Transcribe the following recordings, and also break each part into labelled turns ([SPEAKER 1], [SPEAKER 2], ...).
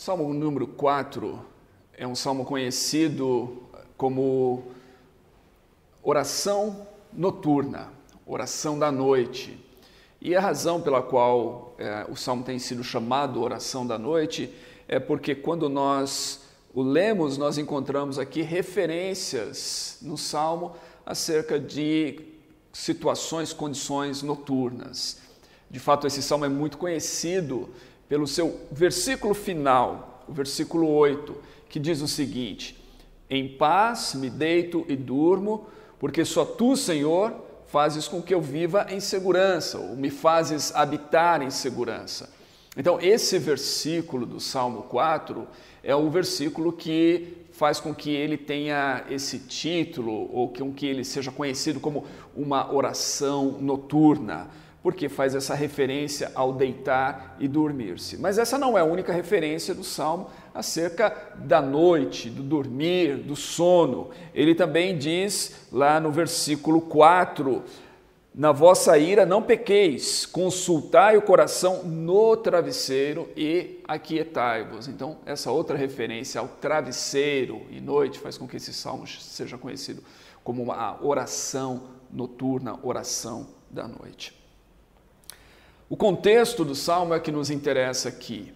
[SPEAKER 1] Salmo número 4 é um salmo conhecido como oração noturna, oração da noite. E a razão pela qual é, o salmo tem sido chamado oração da noite é porque quando nós o lemos, nós encontramos aqui referências no salmo acerca de situações, condições noturnas. De fato, esse salmo é muito conhecido pelo seu versículo final, o versículo 8, que diz o seguinte: Em paz me deito e durmo, porque só tu, Senhor, fazes com que eu viva em segurança, ou me fazes habitar em segurança. Então, esse versículo do Salmo 4 é o versículo que faz com que ele tenha esse título, ou com que ele seja conhecido como uma oração noturna porque faz essa referência ao deitar e dormir-se. Mas essa não é a única referência do salmo acerca da noite, do dormir, do sono. Ele também diz lá no versículo 4: Na vossa ira não pequeis, consultai o coração no travesseiro e aquietai-vos. Então, essa outra referência ao travesseiro e noite faz com que esse salmo seja conhecido como uma oração noturna, oração da noite. O contexto do salmo é que nos interessa aqui.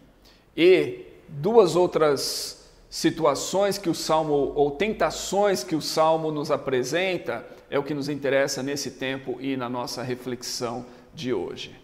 [SPEAKER 1] E duas outras situações que o salmo, ou tentações que o salmo nos apresenta, é o que nos interessa nesse tempo e na nossa reflexão de hoje.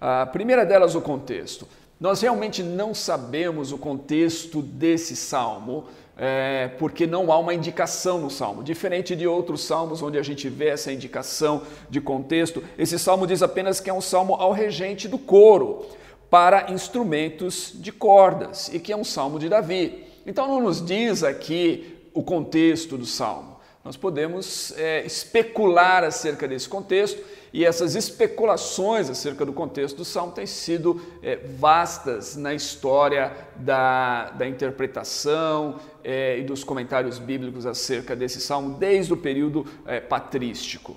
[SPEAKER 1] A primeira delas, o contexto. Nós realmente não sabemos o contexto desse salmo, é, porque não há uma indicação no salmo. Diferente de outros salmos onde a gente vê essa indicação de contexto, esse salmo diz apenas que é um salmo ao regente do coro, para instrumentos de cordas, e que é um salmo de Davi. Então não nos diz aqui o contexto do salmo. Nós podemos é, especular acerca desse contexto e essas especulações acerca do contexto do salmo têm sido é, vastas na história da, da interpretação é, e dos comentários bíblicos acerca desse salmo desde o período é, patrístico.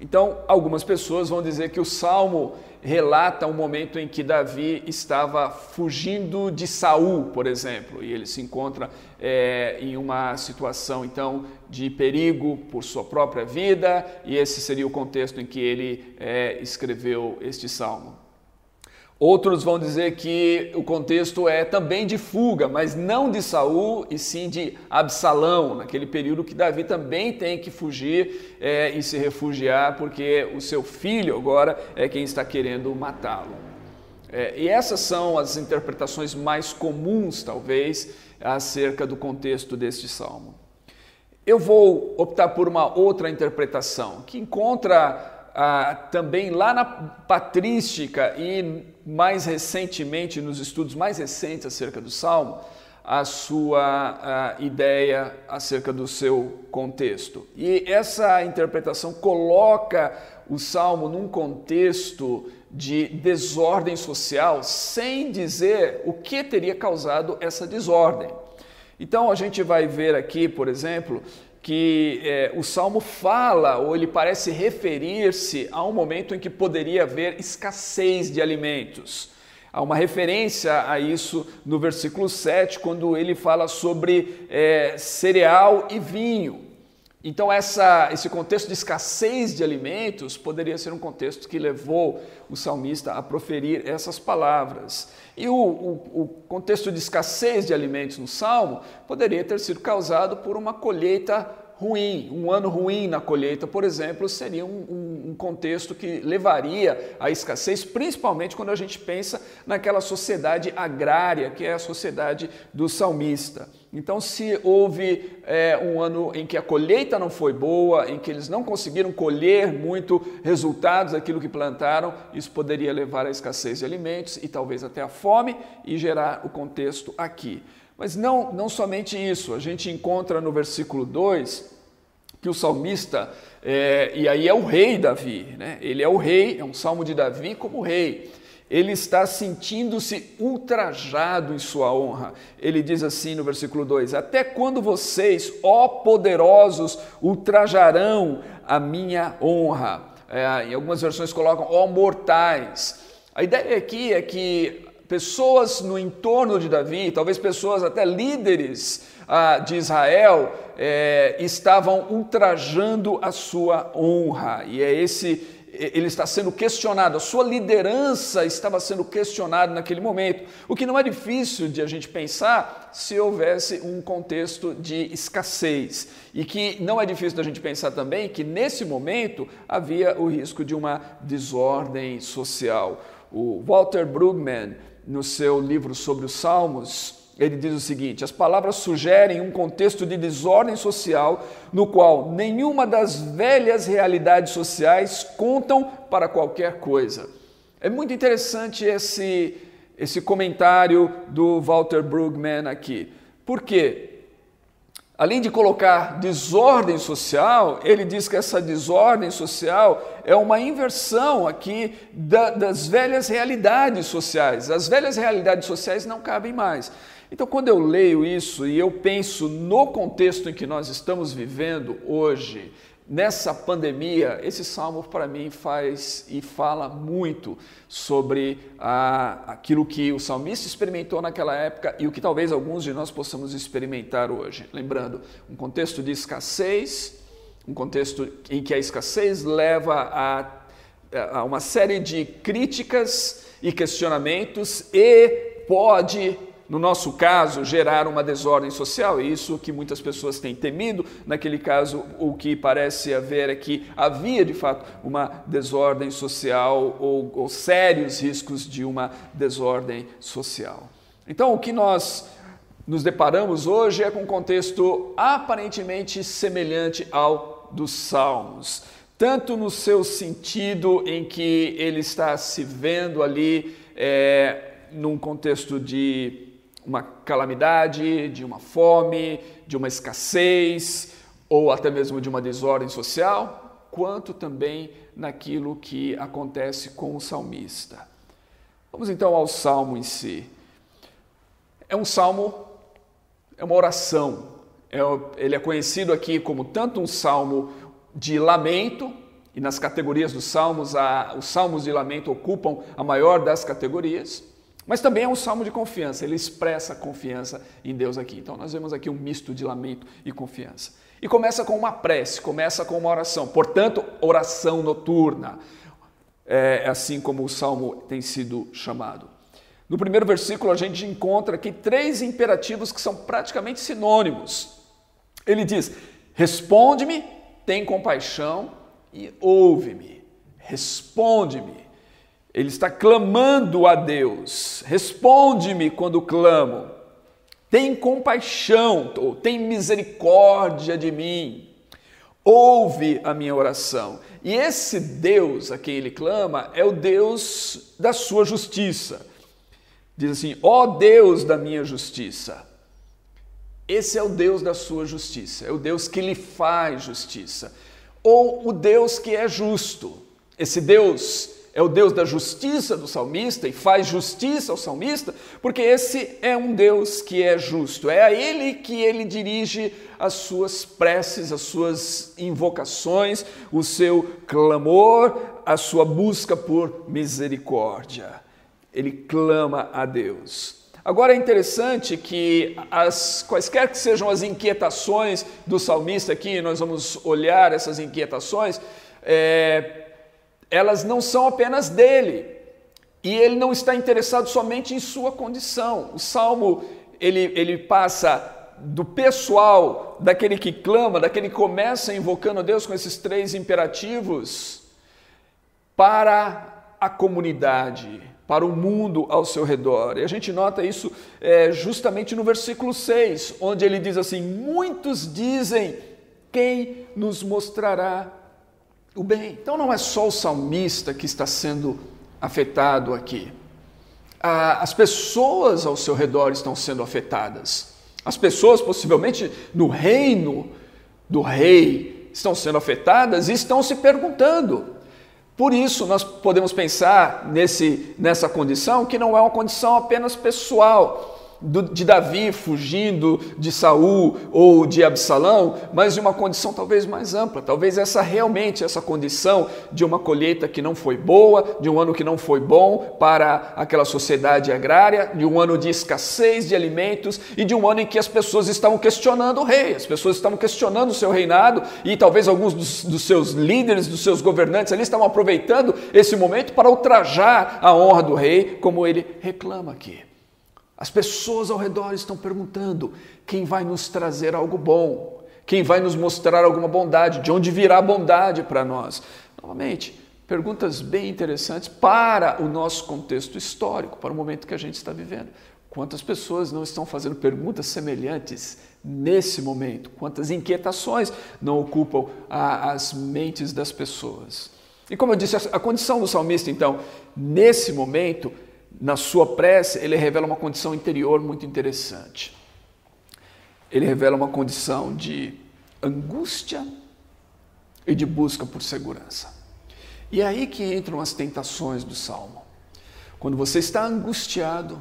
[SPEAKER 1] Então, algumas pessoas vão dizer que o salmo relata um momento em que Davi estava fugindo de Saul, por exemplo, e ele se encontra é, em uma situação então de perigo por sua própria vida, e esse seria o contexto em que ele é, escreveu este salmo. Outros vão dizer que o contexto é também de fuga, mas não de Saul e sim de Absalão, naquele período que Davi também tem que fugir é, e se refugiar, porque o seu filho agora é quem está querendo matá-lo. É, e essas são as interpretações mais comuns, talvez, acerca do contexto deste salmo. Eu vou optar por uma outra interpretação que encontra ah, também lá na patrística e mais recentemente, nos estudos mais recentes acerca do Salmo, a sua a ideia acerca do seu contexto. E essa interpretação coloca o Salmo num contexto de desordem social, sem dizer o que teria causado essa desordem. Então a gente vai ver aqui, por exemplo, que é, o salmo fala, ou ele parece referir-se a um momento em que poderia haver escassez de alimentos. Há uma referência a isso no versículo 7, quando ele fala sobre é, cereal e vinho. Então, essa, esse contexto de escassez de alimentos poderia ser um contexto que levou o salmista a proferir essas palavras. E o, o, o, contexto de escassez de alimentos no salmo poderia ter sido causado por uma colheita ruim, um ano ruim na colheita, por exemplo, seria um, um, um, contexto que levaria à escassez, principalmente quando a gente pensa naquela sociedade agrária, que é a sociedade do salmista. Então, se houve é, um ano em que a colheita não foi boa, em que eles não conseguiram colher muito resultados daquilo que plantaram, isso poderia levar à escassez de alimentos e talvez até à fome e gerar o contexto aqui. Mas não, não somente isso, a gente encontra no versículo 2 que o salmista, é, e aí é o rei Davi, né? ele é o rei, é um salmo de Davi como rei. Ele está sentindo-se ultrajado em sua honra. Ele diz assim no versículo 2: Até quando vocês, ó poderosos, ultrajarão a minha honra? É, em algumas versões colocam, ó mortais. A ideia aqui é que pessoas no entorno de Davi, talvez pessoas até líderes ah, de Israel, eh, estavam ultrajando a sua honra. E é esse ele está sendo questionado, a sua liderança estava sendo questionada naquele momento, o que não é difícil de a gente pensar se houvesse um contexto de escassez. E que não é difícil da gente pensar também que nesse momento havia o risco de uma desordem social. O Walter Brueggemann, no seu livro sobre os Salmos, ele diz o seguinte: as palavras sugerem um contexto de desordem social no qual nenhuma das velhas realidades sociais contam para qualquer coisa. É muito interessante esse, esse comentário do Walter Brueggemann aqui. Por quê? Além de colocar desordem social, ele diz que essa desordem social é uma inversão aqui da, das velhas realidades sociais. As velhas realidades sociais não cabem mais. Então, quando eu leio isso e eu penso no contexto em que nós estamos vivendo hoje, nessa pandemia, esse salmo para mim faz e fala muito sobre ah, aquilo que o salmista experimentou naquela época e o que talvez alguns de nós possamos experimentar hoje. Lembrando, um contexto de escassez, um contexto em que a escassez leva a, a uma série de críticas e questionamentos e pode no nosso caso, gerar uma desordem social, isso que muitas pessoas têm temido. Naquele caso, o que parece haver é que havia de fato uma desordem social ou, ou sérios riscos de uma desordem social. Então, o que nós nos deparamos hoje é com um contexto aparentemente semelhante ao dos Salmos, tanto no seu sentido em que ele está se vendo ali é, num contexto de uma calamidade, de uma fome, de uma escassez ou até mesmo de uma desordem social, quanto também naquilo que acontece com o salmista. Vamos então ao salmo em si. É um salmo, é uma oração. É, ele é conhecido aqui como tanto um salmo de lamento, e nas categorias dos salmos, a, os salmos de lamento ocupam a maior das categorias, mas também é um salmo de confiança, ele expressa confiança em Deus aqui. Então nós vemos aqui um misto de lamento e confiança. E começa com uma prece, começa com uma oração, portanto, oração noturna, é assim como o salmo tem sido chamado. No primeiro versículo, a gente encontra aqui três imperativos que são praticamente sinônimos. Ele diz: Responde-me, tem compaixão e ouve-me. Responde-me. Ele está clamando a Deus. Responde-me quando clamo. Tem compaixão, ou tem misericórdia de mim. Ouve a minha oração. E esse Deus a quem ele clama é o Deus da sua justiça. Diz assim: ó oh Deus da minha justiça. Esse é o Deus da sua justiça, é o Deus que lhe faz justiça, ou o Deus que é justo. Esse Deus é o Deus da justiça do salmista e faz justiça ao salmista, porque esse é um Deus que é justo. É a ele que ele dirige as suas preces, as suas invocações, o seu clamor, a sua busca por misericórdia. Ele clama a Deus. Agora é interessante que as quaisquer que sejam as inquietações do salmista aqui, nós vamos olhar essas inquietações, é, elas não são apenas dele. E ele não está interessado somente em sua condição. O salmo ele, ele passa do pessoal, daquele que clama, daquele que começa invocando a Deus com esses três imperativos, para a comunidade, para o mundo ao seu redor. E a gente nota isso é, justamente no versículo 6, onde ele diz assim: Muitos dizem, quem nos mostrará o bem. Então não é só o salmista que está sendo afetado aqui. As pessoas ao seu redor estão sendo afetadas. As pessoas, possivelmente no reino do rei, estão sendo afetadas e estão se perguntando. Por isso, nós podemos pensar nesse, nessa condição que não é uma condição apenas pessoal, de Davi fugindo de Saul ou de Absalão, mas de uma condição talvez mais ampla. Talvez essa realmente essa condição de uma colheita que não foi boa, de um ano que não foi bom para aquela sociedade agrária, de um ano de escassez de alimentos e de um ano em que as pessoas estavam questionando o rei, as pessoas estavam questionando o seu reinado e talvez alguns dos, dos seus líderes, dos seus governantes ali estavam aproveitando esse momento para ultrajar a honra do rei, como ele reclama aqui. As pessoas ao redor estão perguntando: quem vai nos trazer algo bom? Quem vai nos mostrar alguma bondade? De onde virá a bondade para nós? Novamente, perguntas bem interessantes para o nosso contexto histórico, para o momento que a gente está vivendo. Quantas pessoas não estão fazendo perguntas semelhantes nesse momento? Quantas inquietações não ocupam a, as mentes das pessoas? E como eu disse, a condição do salmista, então, nesse momento, na sua prece, ele revela uma condição interior muito interessante. Ele revela uma condição de angústia e de busca por segurança. E é aí que entram as tentações do salmo. Quando você está angustiado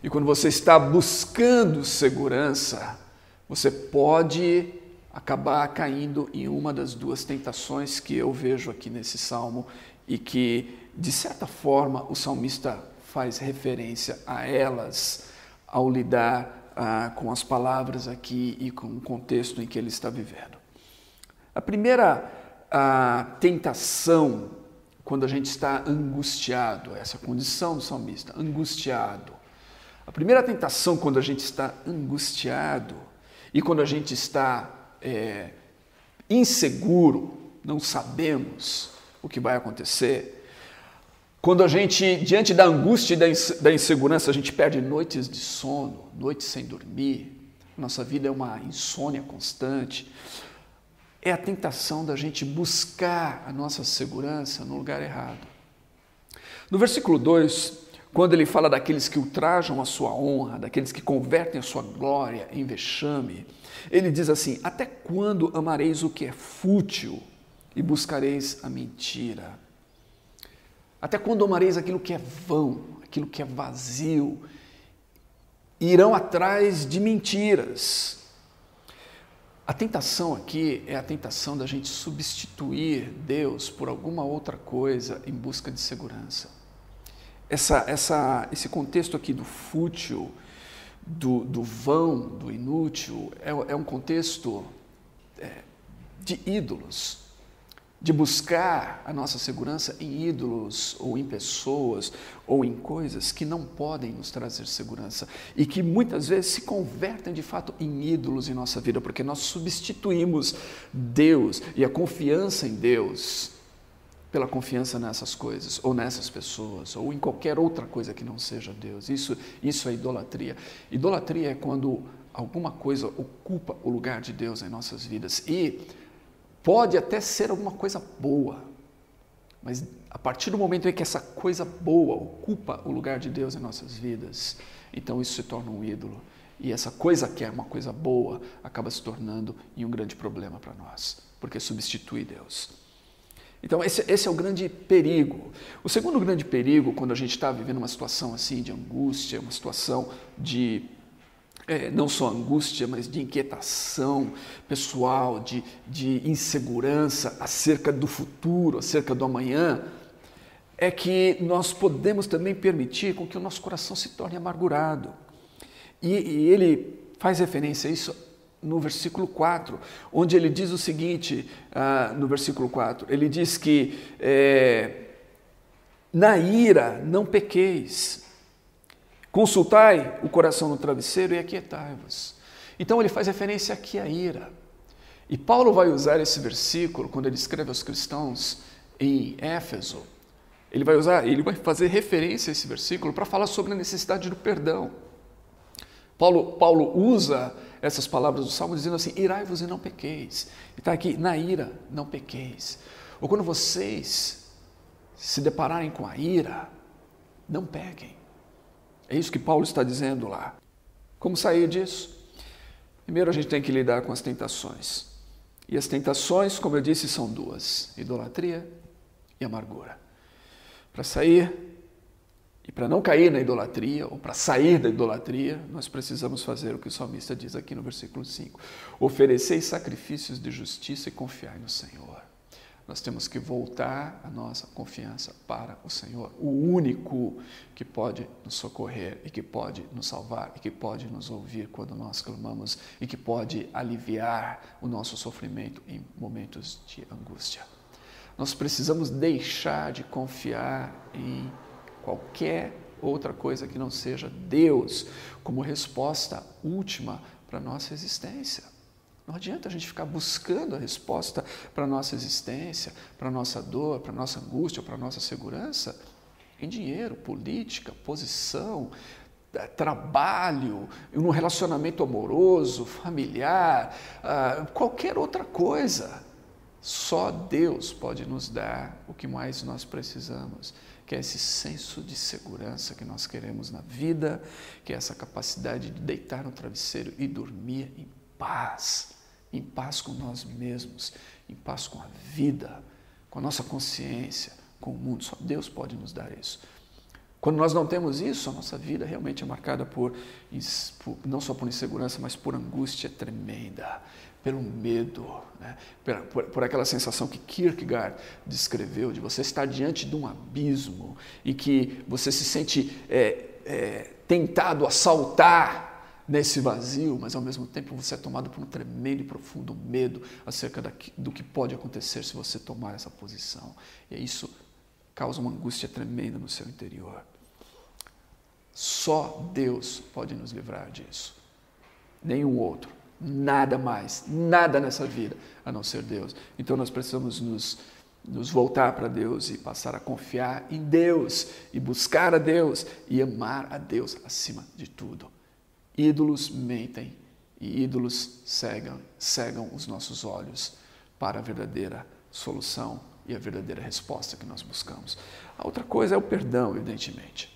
[SPEAKER 1] e quando você está buscando segurança, você pode acabar caindo em uma das duas tentações que eu vejo aqui nesse salmo e que, de certa forma, o salmista faz referência a elas ao lidar ah, com as palavras aqui e com o contexto em que ele está vivendo. A primeira a tentação, quando a gente está angustiado, essa condição do salmista, angustiado. A primeira tentação, quando a gente está angustiado e quando a gente está é, inseguro, não sabemos o que vai acontecer, quando a gente, diante da angústia e da insegurança, a gente perde noites de sono, noites sem dormir, nossa vida é uma insônia constante, é a tentação da gente buscar a nossa segurança no lugar errado. No versículo 2, quando ele fala daqueles que ultrajam a sua honra, daqueles que convertem a sua glória em vexame, ele diz assim: Até quando amareis o que é fútil e buscareis a mentira? Até quando amareis aquilo que é vão, aquilo que é vazio? Irão atrás de mentiras. A tentação aqui é a tentação da gente substituir Deus por alguma outra coisa em busca de segurança. Essa, essa, esse contexto aqui do fútil, do, do vão, do inútil, é, é um contexto é, de ídolos de buscar a nossa segurança em ídolos ou em pessoas ou em coisas que não podem nos trazer segurança e que muitas vezes se convertem de fato em ídolos em nossa vida, porque nós substituímos Deus e a confiança em Deus pela confiança nessas coisas ou nessas pessoas ou em qualquer outra coisa que não seja Deus. Isso isso é idolatria. Idolatria é quando alguma coisa ocupa o lugar de Deus em nossas vidas e Pode até ser alguma coisa boa, mas a partir do momento em que essa coisa boa ocupa o lugar de Deus em nossas vidas, então isso se torna um ídolo. E essa coisa que é uma coisa boa acaba se tornando um grande problema para nós, porque substitui Deus. Então, esse, esse, é o grande perigo. O segundo grande perigo, quando a gente está vivendo uma situação assim de angústia, uma situação de é, não só angústia, mas de inquietação pessoal, de, de insegurança acerca do futuro, acerca do amanhã, é que nós podemos também permitir com que o nosso coração se torne amargurado. E, e ele faz referência a isso no versículo 4, onde ele diz o seguinte, ah, no versículo 4, ele diz que é, na ira não pequeis, Consultai o coração no travesseiro e aquietai-vos. Então ele faz referência aqui à ira. E Paulo vai usar esse versículo quando ele escreve aos cristãos em Éfeso. Ele vai usar, ele vai fazer referência a esse versículo para falar sobre a necessidade do perdão. Paulo, Paulo usa essas palavras do Salmo dizendo assim: irai-vos e não pequeis. E está aqui, na ira, não pequeis. Ou quando vocês se depararem com a ira, não peguem. É isso que Paulo está dizendo lá. Como sair disso? Primeiro a gente tem que lidar com as tentações. E as tentações, como eu disse, são duas: idolatria e amargura. Para sair E para não cair na idolatria, ou para sair da idolatria, nós precisamos fazer o que o salmista diz aqui no versículo 5: ofereceis sacrifícios de justiça e confiai no Senhor. Nós temos que voltar a nossa confiança para o Senhor, o único que pode nos socorrer e que pode nos salvar e que pode nos ouvir quando nós clamamos e que pode aliviar o nosso sofrimento em momentos de angústia. Nós precisamos deixar de confiar em qualquer outra coisa que não seja Deus como resposta última para a nossa existência. Não adianta a gente ficar buscando a resposta para a nossa existência, para a nossa dor, para a nossa angústia, para a nossa segurança em dinheiro, política, posição, eh, trabalho, um relacionamento amoroso, familiar, ah, qualquer outra coisa. Só Deus pode nos dar o que mais nós precisamos, que é esse senso de segurança que nós queremos na vida, que é essa capacidade de deitar no travesseiro e dormir em paz em paz com nós mesmos, em paz com a vida, com a nossa consciência, com o mundo. Só Deus pode nos dar isso. Quando nós não temos isso, a nossa vida realmente é marcada por, não só por insegurança, mas por angústia tremenda, pelo medo, né? por, por, por, aquela sensação que Kierkegaard descreveu de você estar diante de um abismo e que você se sente é, é, tentado a saltar nesse vazio, mas ao mesmo tempo você é tomado por um tremendo e profundo medo acerca do que pode acontecer se você tomar essa posição. E isso causa uma angústia tremenda no seu interior. Só Deus pode nos livrar disso. Nenhum outro. Nada mais. Nada nessa vida a não ser Deus. Então nós precisamos nos, nos voltar para Deus e passar a confiar em Deus e buscar a Deus e amar a Deus acima de tudo. Ídolos mentem e ídolos cegam, cegam os nossos olhos para a verdadeira solução e a verdadeira resposta que nós buscamos. A outra coisa é o perdão, evidentemente.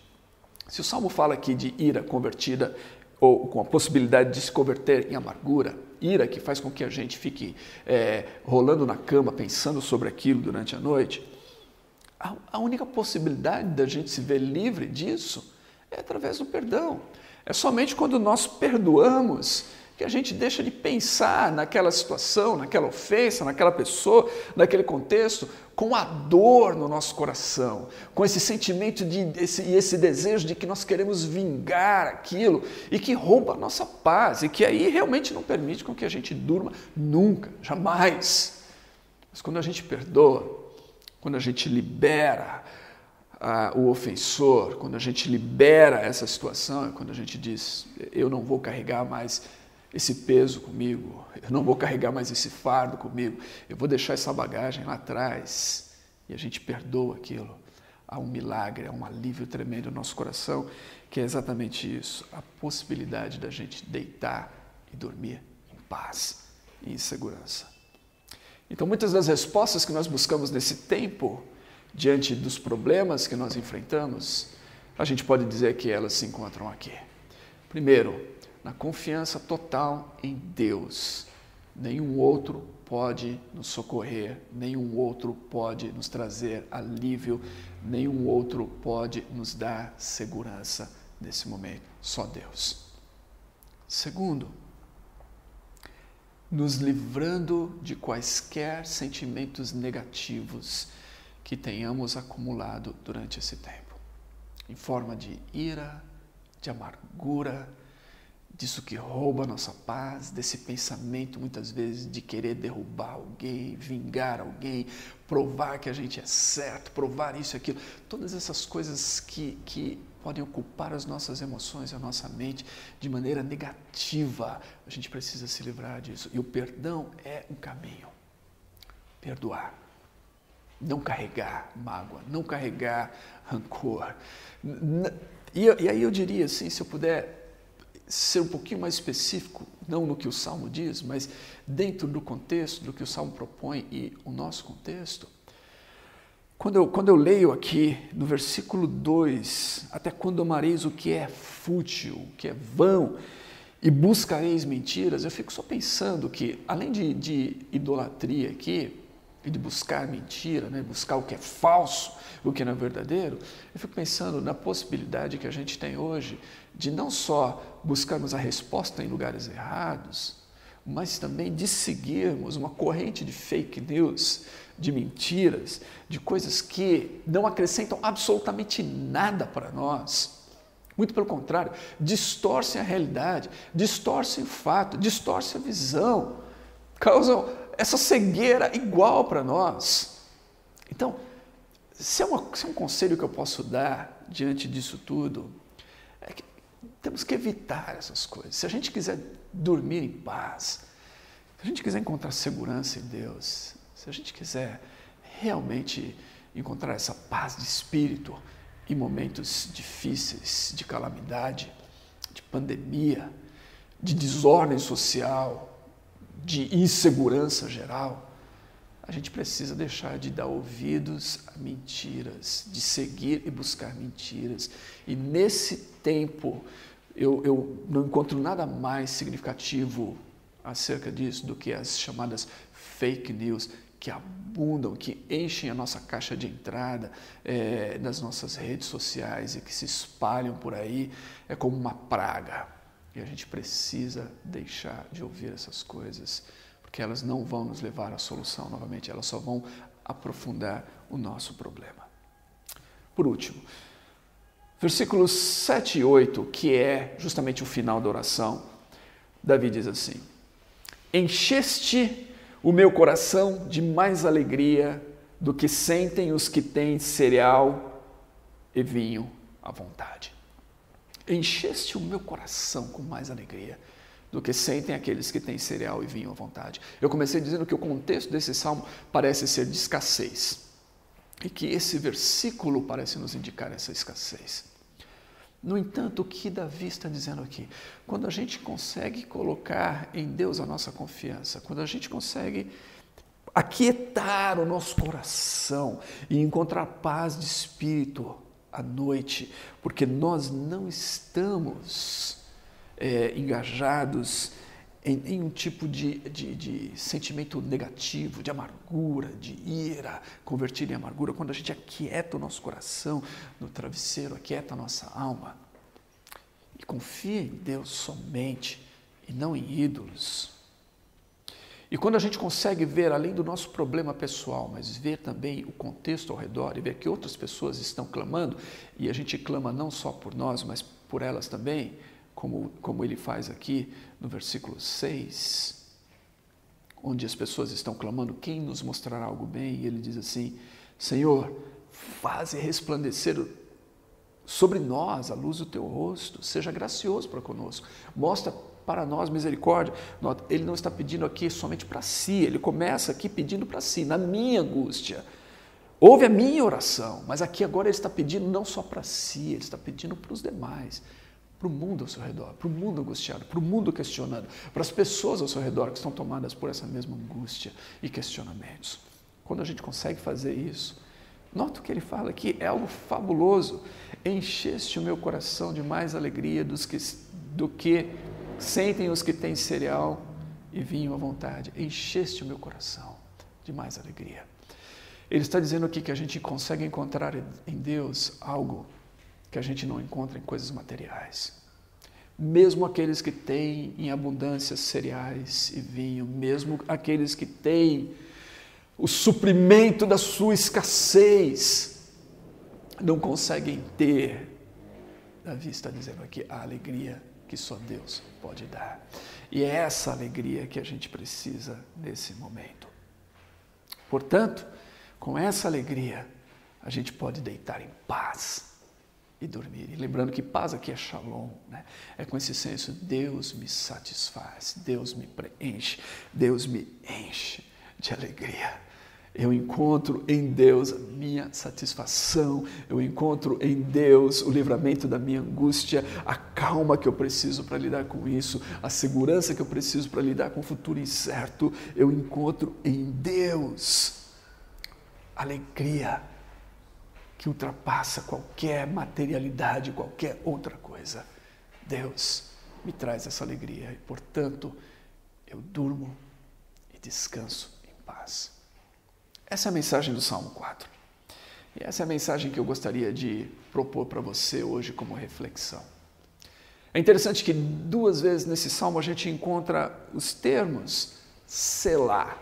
[SPEAKER 1] Se o Salmo fala aqui de ira convertida ou com a possibilidade de se converter em amargura, ira que faz com que a gente fique é, rolando na cama pensando sobre aquilo durante a noite, a, a única possibilidade da gente se ver livre disso é através do perdão. É somente quando nós perdoamos que a gente deixa de pensar naquela situação, naquela ofensa, naquela pessoa, naquele contexto, com a dor no nosso coração, com esse sentimento de, esse, e esse desejo de que nós queremos vingar aquilo e que rouba a nossa paz e que aí realmente não permite com que a gente durma nunca, jamais. Mas quando a gente perdoa, quando a gente libera, o ofensor, quando a gente libera essa situação, é quando a gente diz: eu não vou carregar mais esse peso comigo, eu não vou carregar mais esse fardo comigo, eu vou deixar essa bagagem lá atrás. E a gente perdoa aquilo. Há um milagre, há um alívio tremendo no nosso coração, que é exatamente isso: a possibilidade da gente deitar e dormir em paz e em segurança. Então, muitas das respostas que nós buscamos nesse tempo, diante dos problemas que nós enfrentamos, a gente pode dizer que elas se encontram aqui. Primeiro, na confiança total em Deus. Nenhum outro pode nos socorrer, nenhum outro pode nos trazer alívio, nenhum outro pode nos dar segurança nesse momento, só Deus. Segundo, nos livrando de quaisquer sentimentos negativos que tenhamos acumulado durante esse tempo, em forma de ira, de amargura, disso que rouba a nossa paz, desse pensamento muitas vezes de querer derrubar alguém, vingar alguém, provar que a gente é certo, provar isso e aquilo, todas essas coisas que, que podem ocupar as nossas emoções, a nossa mente de maneira negativa, a gente precisa se livrar disso. E o perdão é um caminho. Perdoar não carregar mágoa, não carregar rancor. E, e, aí eu diria assim, se eu puder ser um pouquinho mais específico, não no que o Salmo diz, mas dentro do contexto do que o Salmo propõe e o nosso contexto, quando eu, quando eu leio aqui no versículo 2, até quando amareis o que é fútil, o que é vão, e buscareis mentiras, eu fico só pensando que, além de, de idolatria aqui, e de buscar mentira, né? buscar o que é falso, o que não é verdadeiro, eu fico pensando na possibilidade que a gente tem hoje de não só buscarmos a resposta em lugares errados, mas também de seguirmos uma corrente de fake news, de mentiras, de coisas que não acrescentam absolutamente nada para nós. Muito pelo contrário, distorcem a realidade, distorcem o fato, distorcem a visão, causam essa cegueira igual para nós. Então, se é, uma, se é um conselho que eu posso dar diante disso tudo, é que temos que evitar essas coisas. Se a gente quiser dormir em paz, se a gente quiser encontrar segurança em Deus, se a gente quiser realmente encontrar essa paz de espírito em momentos difíceis, de calamidade, de pandemia, de desordem social, de insegurança geral, a gente precisa deixar de dar ouvidos a mentiras, de seguir e buscar mentiras. E nesse tempo, eu, eu não encontro nada mais significativo acerca disso do que as chamadas fake news que abundam, que enchem a nossa caixa de entrada é, nas nossas redes sociais e que se espalham por aí é como uma praga. E a gente precisa deixar de ouvir essas coisas, porque elas não vão nos levar à solução novamente, elas só vão aprofundar o nosso problema. Por último, versículos 7 e 8, que é justamente o final da oração, Davi diz assim: Encheste o meu coração de mais alegria do que sentem os que têm cereal e vinho à vontade encheste o meu coração com mais alegria do que sentem aqueles que têm cereal e vinho à vontade. Eu comecei dizendo que o contexto desse salmo parece ser de escassez e que esse versículo parece nos indicar essa escassez. No entanto, o que Davi está dizendo aqui? Quando a gente consegue colocar em Deus a nossa confiança, quando a gente consegue aquietar o nosso coração e encontrar paz de espírito, à noite, porque nós não estamos é, engajados em nenhum tipo de, de, de, sentimento negativo, de amargura, de ira, convertido em amargura, quando a gente aquieta o nosso coração no travesseiro, aquieta a nossa alma e confia em Deus somente e não em ídolos, e quando a gente consegue ver além do nosso problema pessoal, mas ver também o contexto ao redor e ver que outras pessoas estão clamando, e a gente clama não só por nós, mas por elas também, como, como ele faz aqui no versículo 6, onde as pessoas estão clamando: quem nos mostrará algo bem? E ele diz assim: Senhor, faze resplandecer sobre nós a luz do teu rosto, seja gracioso para conosco, mostra para nós misericórdia. Ele não está pedindo aqui somente para si, ele começa aqui pedindo para si, na minha angústia. Ouve a minha oração, mas aqui agora ele está pedindo não só para si, ele está pedindo para os demais, para o mundo ao seu redor, para o mundo angustiado, para o mundo questionando, para as pessoas ao seu redor que estão tomadas por essa mesma angústia e questionamentos. Quando a gente consegue fazer isso, nota o que ele fala aqui, é algo fabuloso. Encheste o meu coração de mais alegria dos que, do que Sentem os que têm cereal e vinho à vontade. Encheste o meu coração de mais alegria. Ele está dizendo aqui que a gente consegue encontrar em Deus algo que a gente não encontra em coisas materiais. Mesmo aqueles que têm em abundância cereais e vinho, mesmo aqueles que têm o suprimento da sua escassez, não conseguem ter, Davi está dizendo aqui, a alegria que só Deus pode dar. E é essa alegria que a gente precisa nesse momento. Portanto, com essa alegria, a gente pode deitar em paz e dormir. E lembrando que paz aqui é shalom, né? é com esse senso: Deus me satisfaz, Deus me preenche, Deus me enche de alegria. Eu encontro em Deus a minha satisfação, eu encontro em Deus o livramento da minha angústia, a calma que eu preciso para lidar com isso, a segurança que eu preciso para lidar com o futuro incerto. Eu encontro em Deus alegria que ultrapassa qualquer materialidade, qualquer outra coisa. Deus me traz essa alegria e, portanto, eu durmo e descanso em paz. Essa é a mensagem do Salmo 4. E essa é a mensagem que eu gostaria de propor para você hoje como reflexão. É interessante que duas vezes nesse salmo a gente encontra os termos selar,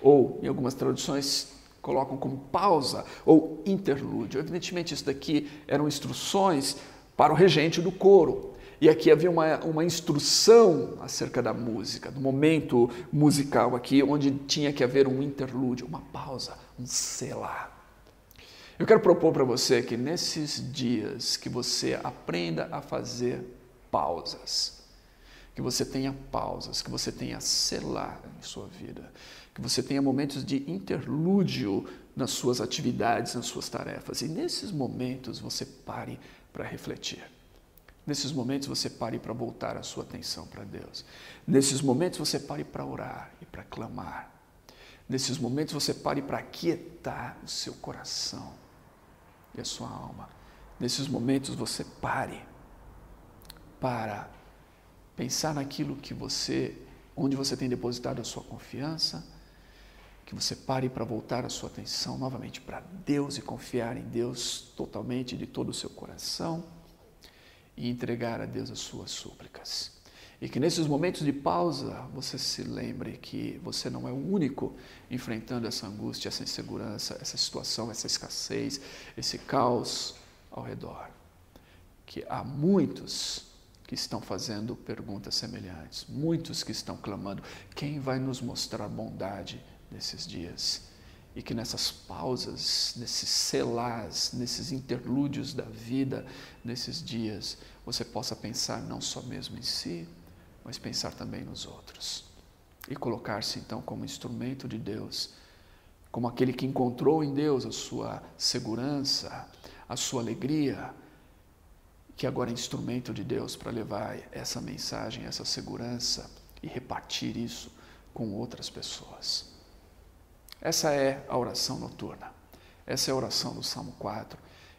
[SPEAKER 1] ou em algumas traduções colocam como pausa ou interlúdio. Evidentemente, isso daqui eram instruções para o regente do coro. E aqui havia uma, uma instrução acerca da música, do momento musical aqui, onde tinha que haver um interlúdio, uma pausa, um selar. Eu quero propor para você que nesses dias que você aprenda a fazer pausas, que você tenha pausas, que você tenha selar em sua vida, que você tenha momentos de interlúdio nas suas atividades, nas suas tarefas. E nesses momentos você pare para refletir. Nesses momentos você pare para voltar a sua atenção para Deus. Nesses momentos você pare para orar e para clamar. Nesses momentos você pare para aquietar o seu coração e a sua alma. Nesses momentos você pare para pensar naquilo que você, onde você tem depositado a sua confiança, que você pare para voltar a sua atenção novamente para Deus e confiar em Deus totalmente de todo o seu coração e entregar a Deus as suas súplicas. E que nesses momentos de pausa você se lembre que você não é o único enfrentando essa angústia, essa insegurança, essa situação, essa escassez, esse caos ao redor. Que há muitos que estão fazendo perguntas semelhantes, muitos que estão clamando: quem vai nos mostrar bondade nesses dias? E que nessas pausas, nesses selás, nesses interlúdios da vida, nesses dias, você possa pensar não só mesmo em si, mas pensar também nos outros. E colocar-se então como instrumento de Deus, como aquele que encontrou em Deus a sua segurança, a sua alegria, que agora é instrumento de Deus para levar essa mensagem, essa segurança e repartir isso com outras pessoas. Essa é a oração noturna. Essa é a oração do Salmo 4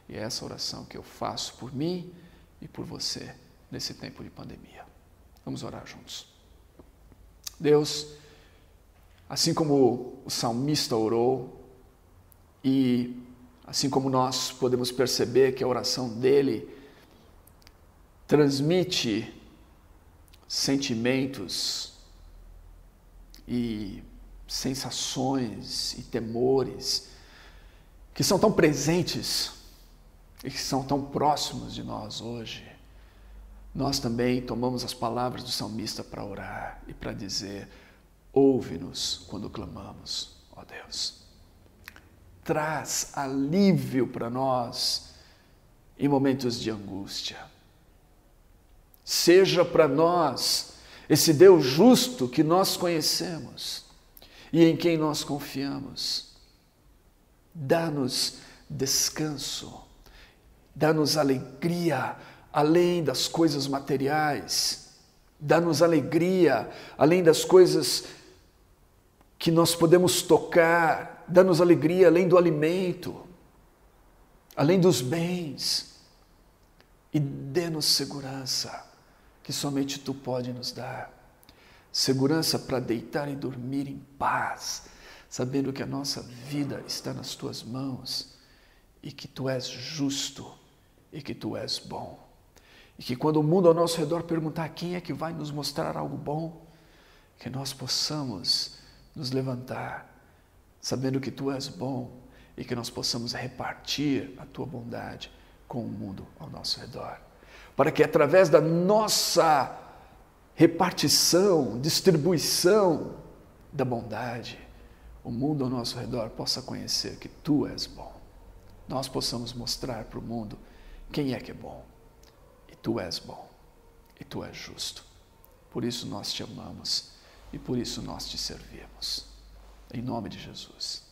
[SPEAKER 1] e é essa oração que eu faço por mim e por você nesse tempo de pandemia. Vamos orar juntos. Deus, assim como o salmista orou, e assim como nós podemos perceber que a oração dele transmite sentimentos e sensações e temores que são tão presentes e que são tão próximos de nós hoje nós também tomamos as palavras do salmista para orar e para dizer: ouve-nos quando clamamos, ó Deus. Traz alívio para nós em momentos de angústia. Seja para nós esse Deus justo que nós conhecemos e em quem nós confiamos. Dá-nos descanso, dá-nos alegria além das coisas materiais, dá-nos alegria, além das coisas que nós podemos tocar, dá-nos alegria além do alimento, além dos bens, e dê-nos segurança que somente Tu pode nos dar. Segurança para deitar e dormir em paz, sabendo que a nossa vida está nas Tuas mãos e que Tu és justo e que Tu és bom. E que quando o mundo ao nosso redor perguntar quem é que vai nos mostrar algo bom, que nós possamos nos levantar, sabendo que tu és bom e que nós possamos repartir a tua bondade com o mundo ao nosso redor. Para que através da nossa repartição, distribuição da bondade, o mundo ao nosso redor possa conhecer que tu és bom. Nós possamos mostrar para o mundo quem é que é bom Tu és bom e Tu és justo. Por isso nós te amamos e por isso nós te servimos. Em nome de Jesus.